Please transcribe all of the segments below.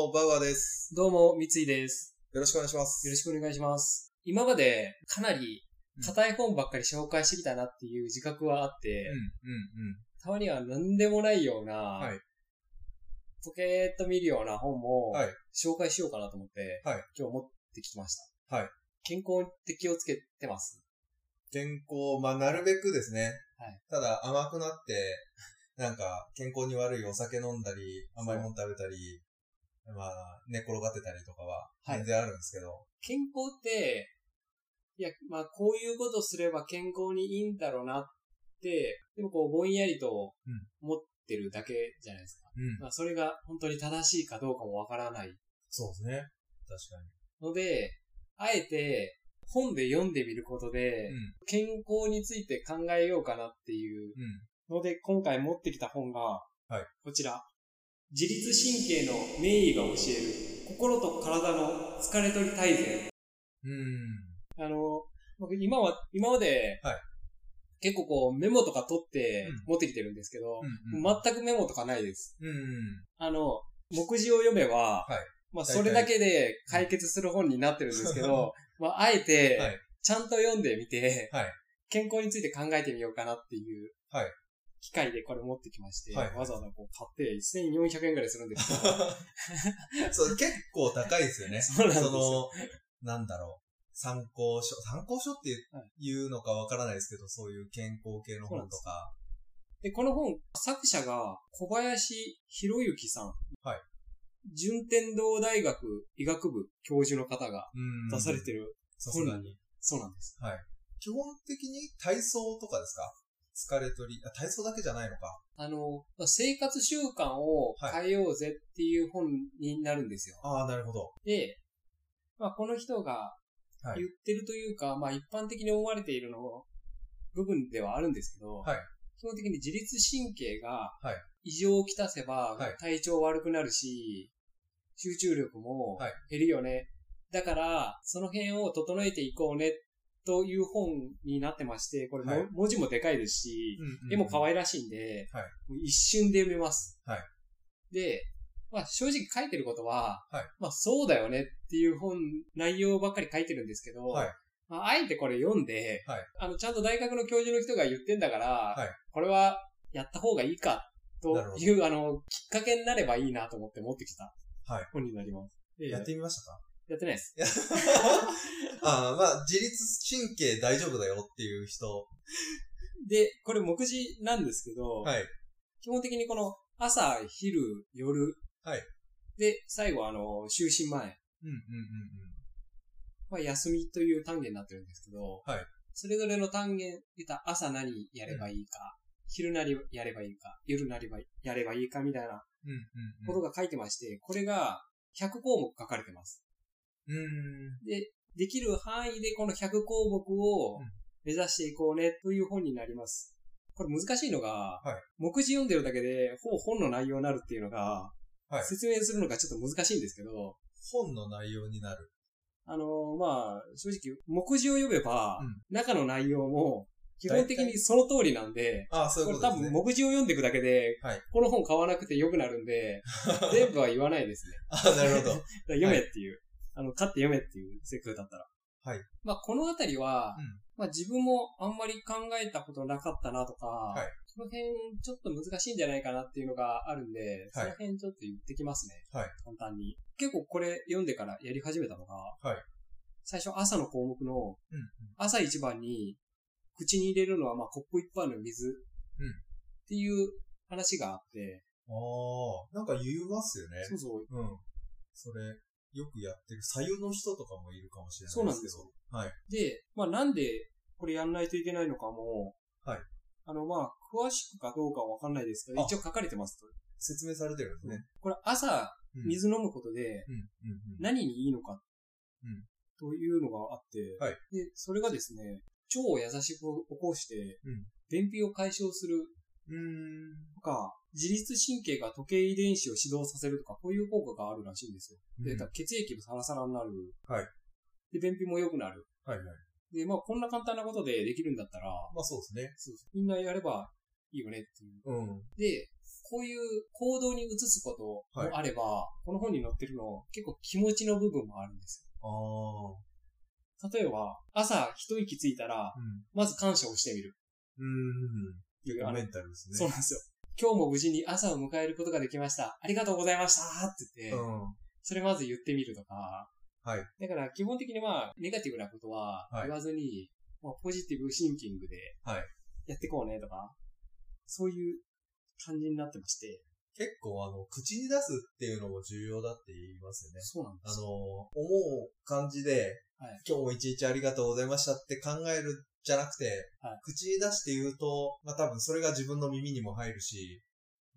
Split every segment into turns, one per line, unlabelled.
も、バウアーです。
どうも、三井です。
よろしくお願いします。
よろしくお願いします。今までかなり硬い本ばっかり紹介してきたなっていう自覚はあって、
うん、うん、
たまには何でもないような、
はい
ポケーっと見るような本も
はい
紹介しようかなと思って、
はい
今日持ってきました。
はい
健康って気をつけてます？
健康、まあ、なるべくですね。
はい
ただ、甘くなって、なんか、健康に悪いお酒飲んだり、甘いもの食べたり、まあ、寝転がってたりとかは、
はい
全然あるんですけど、
健康って、いや、まあ、こういうことすれば健康にいいんだろうなって、でもこう、ぼんやりと思ってるだけじゃないですか。
うん。
まあ、それが本当に正しいかどうかもわからない
そうですね。確
ので、あえて本で読んでみることで、
かに。
健康について考えようかなっていう
うん。
ので、今回持ってきた本が、
はい
こちら。自律神経の名医が教える、心と体の疲れ取り大全。
うん。うん。
あの、僕今は、今まで、
はい
結構こうメモとか取って
うん
持ってきてるんですけど、
うん。
全くメモとかないです。
うん。
あの、目次を読めば、
はい
まあ、それだけで解決する本になってるんですけど、まあ、あえて
はい、
ちゃんと読んでみて、
はい
健康について考えてみようかなっていう、
はい
機会でこれ持ってきまして、
はい
わざわざこう買って1400円ぐらいするんですけど、
そう、結構高いですよね。
そうなんですよ
その、なんだろう。参考書、参考書って
はい
いうのかわからないですけど、そういう健康系の本とか。
で、この本、作者が小林博之さん。
はい
順天堂大学医学部教授の方が
うん
出されてる
さすがに。
そうなんです。
基本的に体操とかですか？疲れ取りあ、体操だけじゃないのか。
あの、生活習慣を変えようぜっていう本になるんですよ。
ああ、なるほど。
で、まあ、この人が
はい
言ってるというか、まあ、一般的に思われているの部分ではあるんですけど、
はい
基本的に自律神経が
はい
異常をきたせば
はい
体調悪くなるし、集中力も
はい
減るよね。だから、その辺を整えていこうね、という本になってまして、これも、
はい。
文字もでかいですし、絵も可
い
愛らしいんで、
はい。
一瞬で読めます。
はい。
で、まあ正直書いてることは、
はい。
まあそうだよねっていう本、内容ばっかり書いてるんですけど、
はい。
まああえてこれ読んで、
はい。
あのちゃんと大学の教授の人が言ってんだから、
はい。
これはやった方がいいかという、あの、きっかけになればいいなと思って持ってきた
はい。
本になります。で
やってみましたか？
やってないです。
ああ、まあ、自律神経大丈夫だよっていう人。
で、これ目次なんですけど、
はい。
基本的にこの朝、昼、夜、
はい
で、最後あの、就寝前、
うん、うん、うん、
まあ、休みという単元になってるんですけど、
はい
それぞれの単元、言った朝何やればいいか、昼なりやればいいか、夜なりばやればいいかみたいな
うん。うん、うん。
ことが書いてまして、これが100項目書かれてます。で、できる範囲でこの100項目を
うん
目指していこうねという本になります。これ難しいのが、
はい
目次読んでるだけで、ほぼ本の内容になるっていうのが、
はい
説明するのがちょっと難しいんですけど、
本の内容になる。
あのまあ、正直、目次を読めば、
うん
中の内容も、基本的にその通りなんで、
ああ、そう
これ多
いうことですね。
分目次を読んでいくだけで、
はい
この本買わなくて良くなるんで、全部は言わないですね。
ああ、なるほど。
読めっていう、あの、買って読めっていう、せっかくだったら。
はい。
まあ、このあたりは、
うん
まあ自分もあんまり考えたことなかったなとか、
い
その辺ちょっと難しいんじゃないかなっていうのがあるんで、その辺ちょっと言ってきますね。
はい
簡単に。結構これ読んでからやり始めたのが、
はい
最初朝の項目の、
うん、うん。
朝一番に口に入れるのはまあコップ一杯の水
うん
っていう話があって、
ああ、なんか言いますよね。
そうそう、
うん。それ、よくやってる。左右の人とかもいるかもしれない
そうなんですよ。
はい。
で、まあなんでこれやんないといけないのかも、
はい。
あのまあ詳しくかどうかはわかんないですけど、
あ
一応書かれてますと。
説明されてるんですね。
これ朝
うん
水飲むことで
うん、うん、うん。
何にいいのか
うん
というのがあって、
はい
で、それがですね、腸を優しく起こして
うん、
便秘を解消する
うーん。
とか、自律神経が時計遺伝子を始動させるとか、こういう効果があるらしいんですよ。で、
うん
だから血液もサラサラになる。
はい。
で、便秘も良くなる。
はいはい。
で、まあ、こんな簡単なことでできるんだったら、
まあそうですね。
そうみんなやればいいよねっていう。
うん。
で、こういう行動に移すこともあれば、この本に載ってるの、結構気持ちの部分もあるんですよ。
ああ。
例えば、朝一息ついたら、
うん。
まず感謝をしてみる。
うん。
いう
メンタルですね。
そうなんですよ。今日も無事に朝を迎えることができました。ありがとうございましたって言って、
うん。
それまず言ってみるとか。
はい。
だから基本的にまあ、ネガティブなことは
はい
言わずに、まあ、ポジティブシンキングで
はい、
やっていこうねとか、そういう感じになってまして。
結構あの、口に出すっていうのも重要だって言いますよね。
そうなんですよ。
あの、思う感じで、
はい
今日も一日ありがとうございましたって考えるじゃなくて、
はい
口に出して言うと、まあ多分それが自分の耳にも入るし、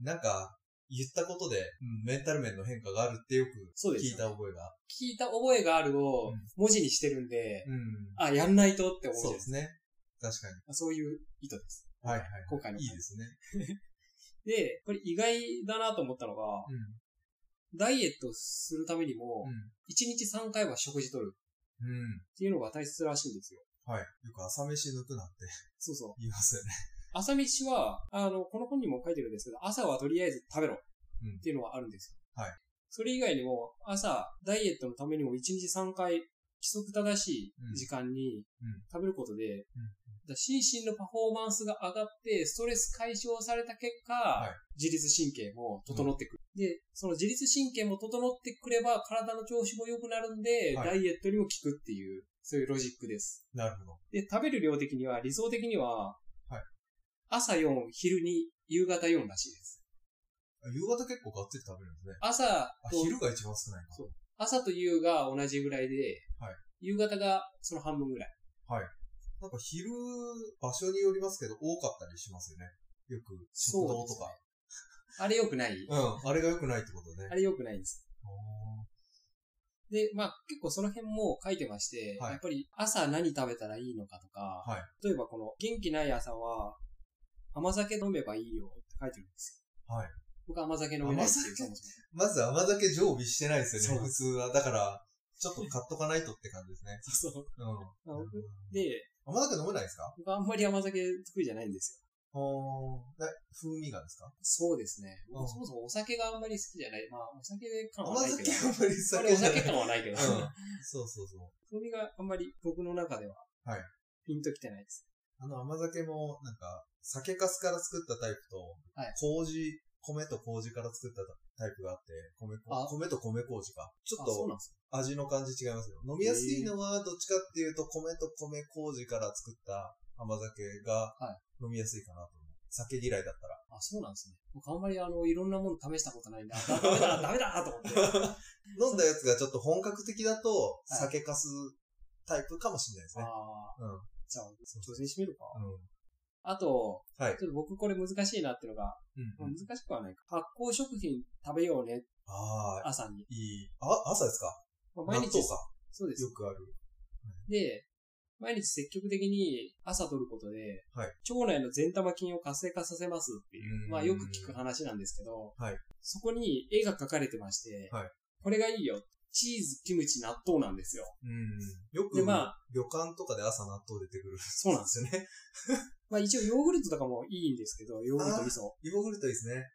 なんか言ったことで、うんメンタル面の変化があるってよく聞いた覚えが。
聞いた覚えがあるを
うん
文字にしてるんで、
うん。
あ、やんないとって思う。
そうですすね。確かに。
まあそういう意図です。
はいはい。
今回の
いいですね。
で、これ意外だなと思ったのが、
うん。
ダイエットするためにも、1日3回は食事取る
うん。うん。
っていうのが大切らしいんですよ。
はい。よく朝飯抜くなって
そうそう。
言いますよね。
朝飯は、あの、この本にも書いてるんですけど、朝はとりあえず食べろ
うん
っていうのはあるんですよ。
はい。
それ以外にも、朝、ダイエットのためにも1日3回、規則正しい時間に
うん
食べることで、だから心身のパフォーマンスが上がって、ストレス解消された結果、
い
自律神経も整ってくる。で、その自律神経も整ってくれば、体の調子も良くなるんで、
はい
ダイエットにも効くっていう、そういうロジックです。
なるほど。
で、食べる量的には、理想的には、
はい
朝4、昼に、夕方4らしいです。
あ夕方結構がっつり食べるんですね。
朝
あ、
と、
昼が一番少ないな。
そう朝と夕が同じぐらいで、
はい
夕方がその半分ぐらい。
なんか昼、場所によりますけど、多かったりしますよね。よく、食堂とか。
あれ良くない？
うん、あれが良くないってことね。
あれ良くないんです。
あ
で、まあ結構その辺も書いてまして、
はい
やっぱり朝何食べたらいいのかとか、
はい
例えばこの元気ない朝は甘酒飲めばいいよって書いてるんですよ。
はい。
僕は甘酒飲めないっていう、
甘酒？
そも
まず甘酒常備してないですよね、
そう
普通は。だから、ちょっと買っとかないとって感じですね。
も。そうそう。
うん。
で、
甘酒飲めないですか？
僕はあんまり甘酒得意じゃないんですよ。
風味がですか？
そうですね。
うん
そもそもお酒があんまり好きじゃない。まあ、お酒感は
甘
ないけど。
酒あんまり
あれお酒
酒じゃない。
感はないけど。
うん。そうそうそう。
風味があんまり僕の中では、
はい
ピンときてないです。
あの甘酒も、なんか、酒粕から作ったタイプと、
はい
麹、米と麹から作ったタイプがあって、米米と米麹か。ちょっ
あ、そう
と味の感じ違いますよ。飲みやすいのはどっちかっていうと、米と米麹から作った甘酒が
は
飲みやすいかなと思う。酒嫌いだったら。
あ、そうなんですね。僕あんまりあの、いろんなもの試したことないんで、あ ダメだ、ダメだと思って。
飲んだやつがちょっと本格的だと、
はい
酒粕タイプかもしれないですね。
ああ、
うん。
じゃあ、挑戦してみるか。
うん。
あと、
はい
ちょっと僕これ難しいなっていうのが、
うん
まあ難しくはないか。発酵食品食べようね、
ああ、
朝に。
いい。あ、朝ですか？
まあ毎日
納豆か。
そうです
よ。くある。
で、毎日積極的に朝取ることで、
はい
腸内の善玉菌を活性化させますっていうう、
ん
まあよく聞く話なんですけど、
はい
そこに絵が描かれてまして、
はい
これがいいよ。チーズ、キムチ、納豆なんですよ。
うん。よく、
でまあ
旅館とかで朝納豆出てくる。
そうなんです
よね。
まあ一応ヨーグルトとかもいいんですけど、ヨーグルト味噌。
ヨーグルトいいですね。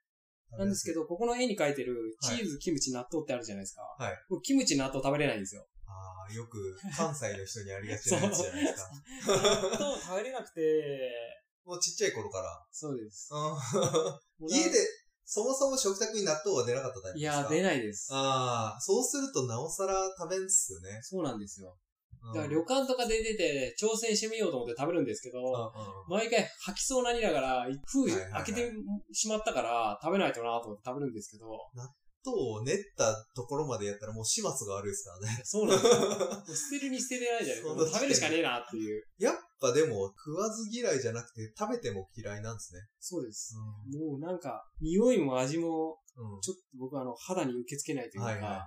なんですけど、ここの絵に描いてるチ
はい
ーズ、キムチ、納豆ってあるじゃないですか。
はい
僕キムチ、納豆食べれないんですよ。
ああ、よく関西の人にありがちなやつじゃないですか。
納豆食べれなくて、
もうちっちゃい頃から。
そうです。
家で、そもそも食卓に納豆は出なかったタイプ
い
ですか？
や、出ないです。
ああ、そうするとなおさら食べんっすよね。
そうなんですよ。
うん
だから旅館とかで出て挑戦してみようと思って食べるんですけど、
うんうん
毎回吐きそうなりながら、封開けてしまったから食べないとなと思って食べるんですけど、
納豆を練ったところまでやったらもう始末が悪いですからね。
そうなんですよ。捨てるに捨てれないじゃないですか。食べるしかねえなっていう。
やっぱでも食わず嫌いじゃなくて食べても嫌いなんですね。
そうです。
う
もうなんか、匂いも味も、
ん。うん
ちょっと僕はあの、肌に受け付けないというか、
はいはいはい。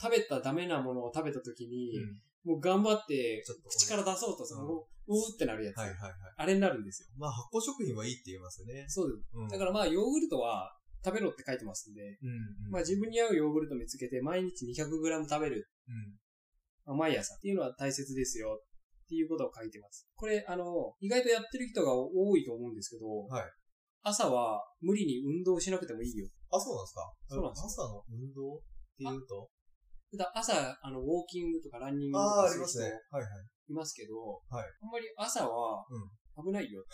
食べたダメなものを食べた時に、
うん
もう頑張って口から出そうとする、
うん
もう、うーってなるやつ、
はいはいはい。
あれになるんですよ。
まあ発酵食品はいいって言いますよね。
そうです。
うん
だからまあ、ヨーグルトは食べろって書いてますんで、
うんうん。
まあ自分に合うヨーグルト見つけて毎日 200g 食べる、
うん。
まあ、毎朝っていうのは大切ですよっていうことを書いてます。これ、あの、意外とやってる人が多いと思うんですけど、
はい
朝は無理に運動しなくてもいいよ。
あ、そうなんですか？
そうなんです
朝の運動っていうと？
だ朝、あの、ウォーキングとかランニングとかする人
ね。はいはい。
いますけど、
はい
あんまり朝は
うん
危ないよ。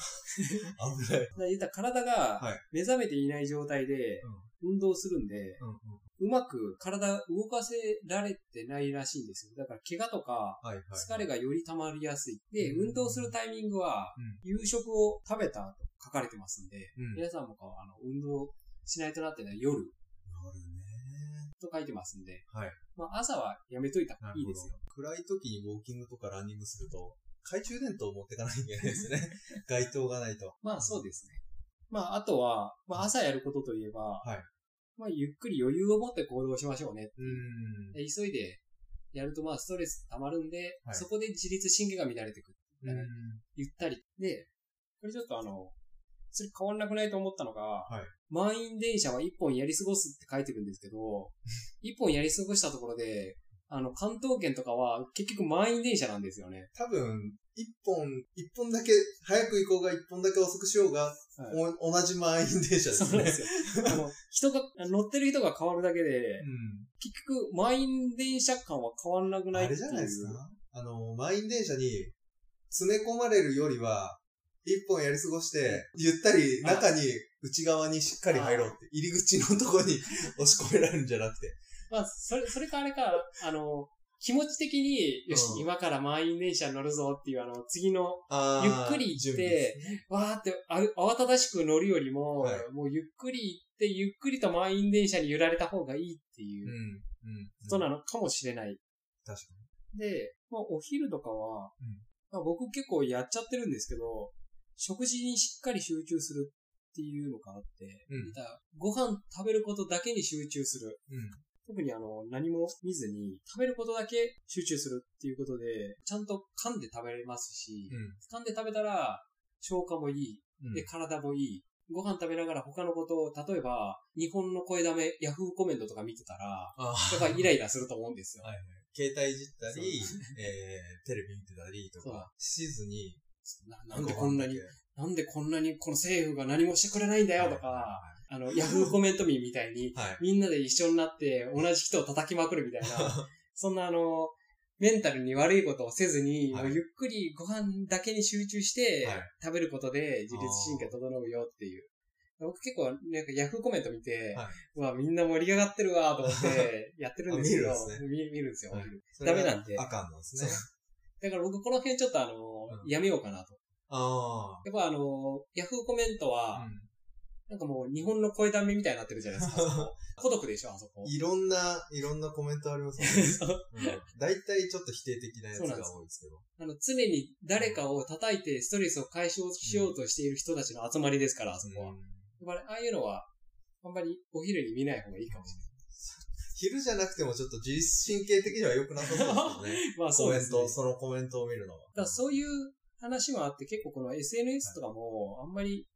危ない。
だから言ったら体が
はい
目覚めていない状態で運動するんで、
うんうん。
うまく体動かせられてないらしいんですよ。だから怪我とか。疲れがより溜まりやすい。で、
うん
運動するタイミングは
うん
夕食を食べた後書かれてますんで、
うん。
皆さんもあの運動しないとなってのは夜
なるね。
と書いてますんで、
はい。
まあ朝はやめといた方がいいですよ。。
暗い時にウォーキングとかランニングすると、懐中電灯を持ってかないといけないですね。街灯がないと。
まあそうですね。まああとは、まあ朝やることといえば、
はい
まあゆっくり余裕を持って行動しましょうね。
うーん。
で急いでやるとまあストレス溜まるんで、
はい
そこで自律神経が乱れてくる。
うん。
ゆったり。で、これちょっとあの、それ変わんなくないと思ったのが、
い
満員電車は一本やり過ごすって書いてるんですけど、一本やり過ごしたところで、あの、関東圏とかは結局満員電車なんですよね。
多分、一本、一本だけ、早く行こうが一本だけ遅くしようが、
はい
お同じ満員電車ですね。
そうですよ。あの、人が、乗ってる人が変わるだけで、
うん。
結局満員電車感は変わんなくない。
あれじゃないですか？あの、満員電車に詰め込まれるよりは、一本やり過ごして、ゆったり中に、内側にしっかり入ろうって、入り口のとこに押し込められるんじゃなくて。
まあ、それ、それかあれか、あの、気持ち的に、よし、
うん
今から満員電車乗るぞっていう、あの、次の、
あ
ゆっくり行って、わーってあ慌ただしく乗るよりも、
はい
もうゆっくり行って、ゆっくりと満員電車に揺られた方がいいっていううん
うん。
ことなのかもしれない。
確か
で、まあ、お昼とかは、
うん
まあ、僕結構やっちゃってるんですけど、食事にしっかり集中するっていうのがあって、
うん
だからご飯食べることだけに集中する。
に。うん。
特にあの、何も見ずに、食べることだけ集中するっていうことで、ちゃんと噛んで食べれますし、噛んで食べたら、消化もいい。
うん。
で、体もいい。ご飯食べながら他のことを、例えば、日本の声だめ、ヤフーコメントとか見てたら、
あ
やっぱりイライラすると思うんですよ。
はい携帯いじったり えー、テレビ見てたりとかしずに、
ななんでこんなになんでこんなにこの政府が何もしてくれないんだよと
は
か、あの、ヤフーコメント民みたいに。みんなで一緒になって同じ人を叩きまくるみたいな、そんなあの、メンタルに悪いことをせずに、ゆっくりご飯だけに集中して
はい、
食べることで自律神経整うよっていう。僕結構、なんかヤフーコメント見て、
はい。う
わ、みんな盛り上がってるわと思って やってるんですけど、
あ見るんです
よ、
はい。
ダメなんで。
あかんなんですね。
だから僕この辺ちょっとあの、
うん。
やめようかなと。
あ
やっぱあの、ヤフーコメント
あ。
は、
うん
なんかもう日本の声だめみたいになってるじゃないですか。孤独でしょ、あそこ。
いろんな、いろんなコメントありますね。
そ う
うん大体ちょっと否定的なやつが多いですけど。
あの、常に誰かを叩いてストレスを解消しようとしている人たちの集まりですから、あそこは。やっぱり、ああいうのは、あんまりお昼に見ない方がいいかもし
昼じゃなくてもちょっと自律神経的には良くなさそうですけどね。
れない。まあ
コ
そうですね。
メント、そのコメントを見るのは。
だそういう話もあって、結構この SNS とかも、あんまり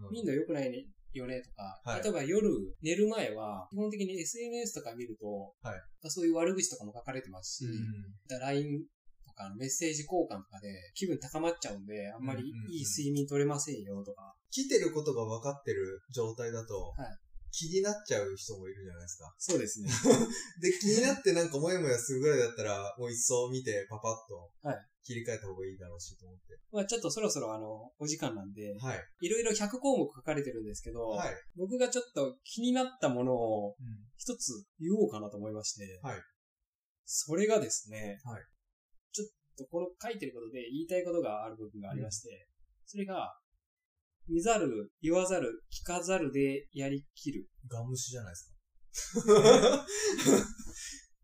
うん。
見んの良くないねよねとか、
はい。
例えば夜寝る前は、基本的に SNS とか見ると、
はい。
そういう悪口とかも書かれてますし、
うん
LINE とかのメッセージ交換とかで気分高まっちゃうんで、あんまりいい睡眠取れませんよとか。
来てることが分かってる状態だと、
はい
気になっちゃう人もいるじゃないですか。
そうですね。
で、気になってなんかモヤモヤするぐらいだったら、もう一層見てパパッと
はい
切り替えた方がいいだろうしと思って。
まあちょっとそろそろあの、お時間なんで、
はい。
いろいろ100項目書かれてるんですけど、
はい。
僕がちょっと気になったものを
うん
一つ言おうかなと思いまして、
はい
それがですね、
はい
ちょっとこの書いてることで言いたいことがある部分がありまして、それが、見ざる、言わざる、聞かざるでやりきる。
ガムシじゃないですか。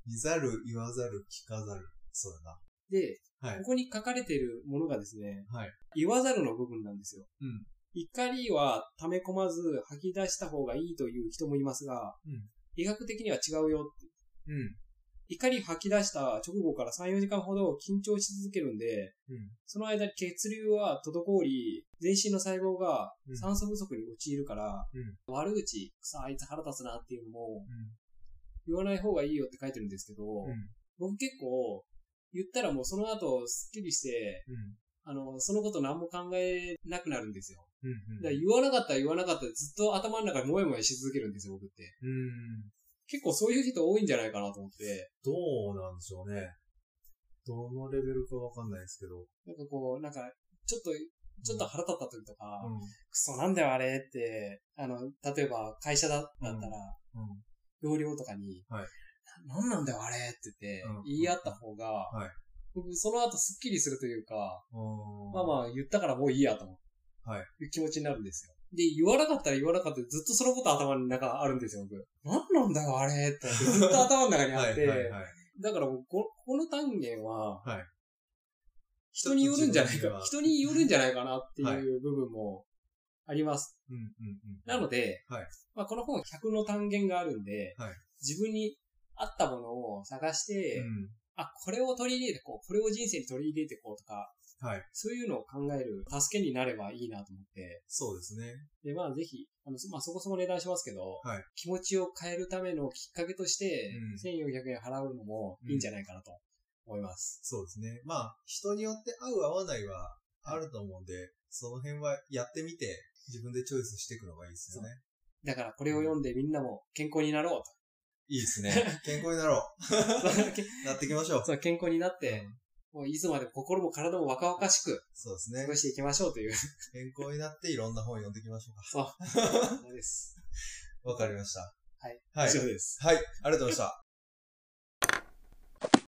見ざる、言わざる、聞かざる。そうだ
で、
な。はい
こ。こに書かれているものがですね、
はい。
言わざるの部分なんですよ。
うん。
怒りは溜め込まず吐き出した方がいいという人もいますが、
うん
医学的には違うよって。
うん。
怒り吐き出した直後から3、4時間ほど緊張し続けるんで、
うん。
その間に血流は滞り、全身の細胞が
うん
酸素不足に陥るから、
うん
悪口、さあ、あいつ腹立つなっていうのも
うん。
言わない方がいいよって書いてるんですけど、
うん。
僕結構、言ったらもうその後スッキリして、
うん。
あの、そのこと何も考えなくなるんですよ。
うんうん。
だ言わなかったら言わなかったでずっと頭の中でもやもやし続けるんですよ、僕って。
うん。
結構そういう人多いんじゃないかなと思って。
どうなんでしょうね。どのレベルかわかんないですけど。
なんかこう、なんか、ちょっと、ちょっと腹立った時とか、
うん。
クソなんだよあれって、あの、例えば会社だったら、
うん。
同僚とかに、
はい
ななんなんだよあれって言って
うん、
言い合った方が、
はい
僕その後スッキリするというか、
うん。
まあまあ言ったからもういいやと思う。
はい
いう気持ちになるんですよ。で、言わなかったら言わなかったでずっとそのこと頭の中あるんですよ、僕。なんなんだよあれってずっと頭の中にあ
はい
って、
はいはい。
だから僕ここの単元は、
はい
人によるんじゃないか人によるんじゃないかなって
はい
いう部分もあります。
うんうんうん。
なので、
はい
まあ、この本100の単元があるんで、
はい
自分に合ったものを探して、
うん。
あ、これを取り入れてこう、これを人生に取り入れてこうとか、
はい。
そういうのを考える助けになればいいなと思って、
そうですね。
で、まあぜひ、あの、まあそこそこ値段しますけど、
はい
気持ちを変えるためのきっかけとして、
うん
1400円払うのもいいんじゃないかなと思います。
そうですね。まあ、人によって合う合わないはあると思うんで、その辺はやってみて、自分でチョイスしていくのがいいですよね。
だからこれを読んでみんなも健康になろう
いいですね。健康になろ
と。
う。なっていきましょう。
そう健康になって、もういつまでも心も体も若々しく
そうですね
過ご。していきましょうという。
健康になっていろんな本読んでいきましょう
そう。そうです。
か。わかりました。
はい。
はい
以。上です。
はい。ありがとうございました。